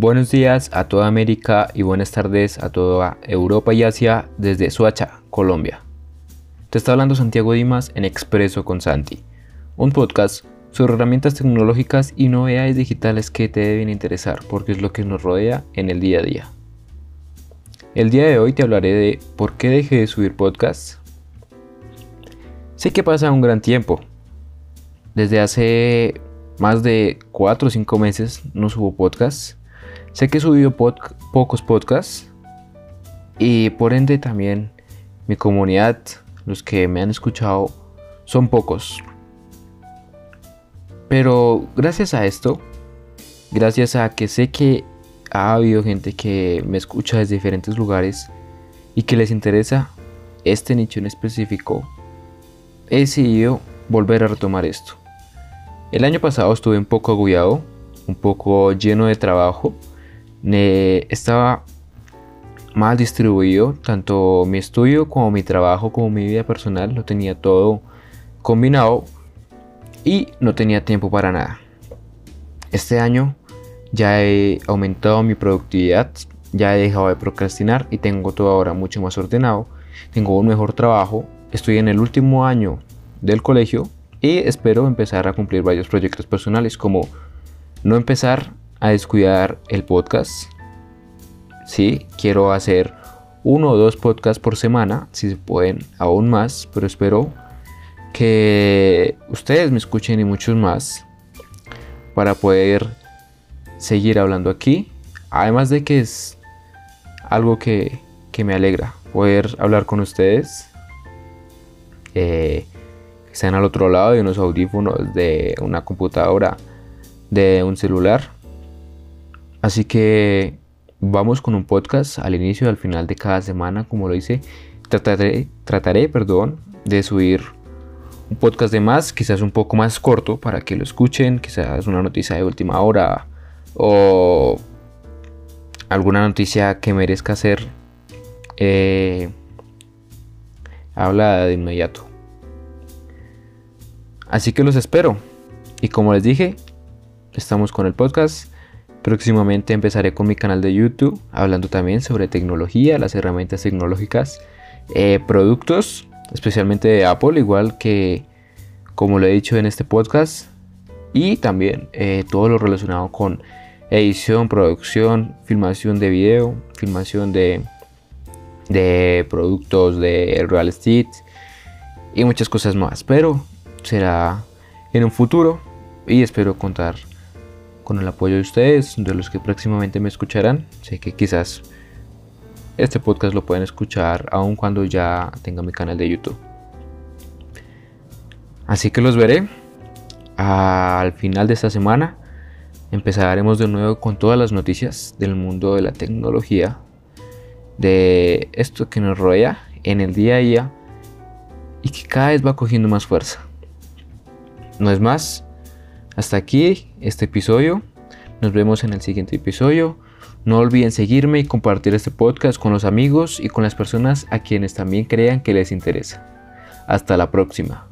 Buenos días a toda América y buenas tardes a toda Europa y Asia desde Suacha, Colombia. Te está hablando Santiago Dimas en Expreso con Santi, un podcast sobre herramientas tecnológicas y novedades digitales que te deben interesar porque es lo que nos rodea en el día a día. El día de hoy te hablaré de por qué dejé de subir podcasts. Sé que pasa un gran tiempo. Desde hace más de 4 o 5 meses no subo podcasts Sé que he subido pocos podcasts y por ende también mi comunidad, los que me han escuchado, son pocos. Pero gracias a esto, gracias a que sé que ha habido gente que me escucha desde diferentes lugares y que les interesa este nicho en específico, he decidido volver a retomar esto. El año pasado estuve un poco agullado, un poco lleno de trabajo estaba mal distribuido, tanto mi estudio como mi trabajo como mi vida personal, lo tenía todo combinado y no tenía tiempo para nada. Este año ya he aumentado mi productividad, ya he dejado de procrastinar y tengo todo ahora mucho más ordenado, tengo un mejor trabajo, estoy en el último año del colegio y espero empezar a cumplir varios proyectos personales como no empezar a descuidar el podcast. Sí, quiero hacer uno o dos podcasts por semana, si se pueden, aún más, pero espero que ustedes me escuchen y muchos más para poder seguir hablando aquí. Además de que es algo que, me alegra poder hablar con ustedes. Eh, que están al otro lado de unos audífonos, de una computadora, de un celular. Así que vamos con un podcast al inicio y al final de cada semana, como lo hice. Trataré, trataré perdón, de subir un podcast de más, quizás un poco más corto para que lo escuchen, quizás una noticia de última hora o alguna noticia que merezca ser eh, hablada de inmediato. Así que los espero. Y como les dije, estamos con el podcast. Próximamente empezaré con mi canal de YouTube hablando también sobre tecnología, las herramientas tecnológicas, eh, productos, especialmente de Apple, igual que como lo he dicho en este podcast, y también eh, todo lo relacionado con edición, producción, filmación de video, filmación de, de productos de real estate y muchas cosas más. Pero será en un futuro y espero contar con el apoyo de ustedes, de los que próximamente me escucharán. Sé que quizás este podcast lo pueden escuchar aun cuando ya tenga mi canal de YouTube. Así que los veré al final de esta semana. Empezaremos de nuevo con todas las noticias del mundo de la tecnología, de esto que nos rodea en el día a día y que cada vez va cogiendo más fuerza. No es más, hasta aquí este episodio. Nos vemos en el siguiente episodio. No olviden seguirme y compartir este podcast con los amigos y con las personas a quienes también crean que les interesa. Hasta la próxima.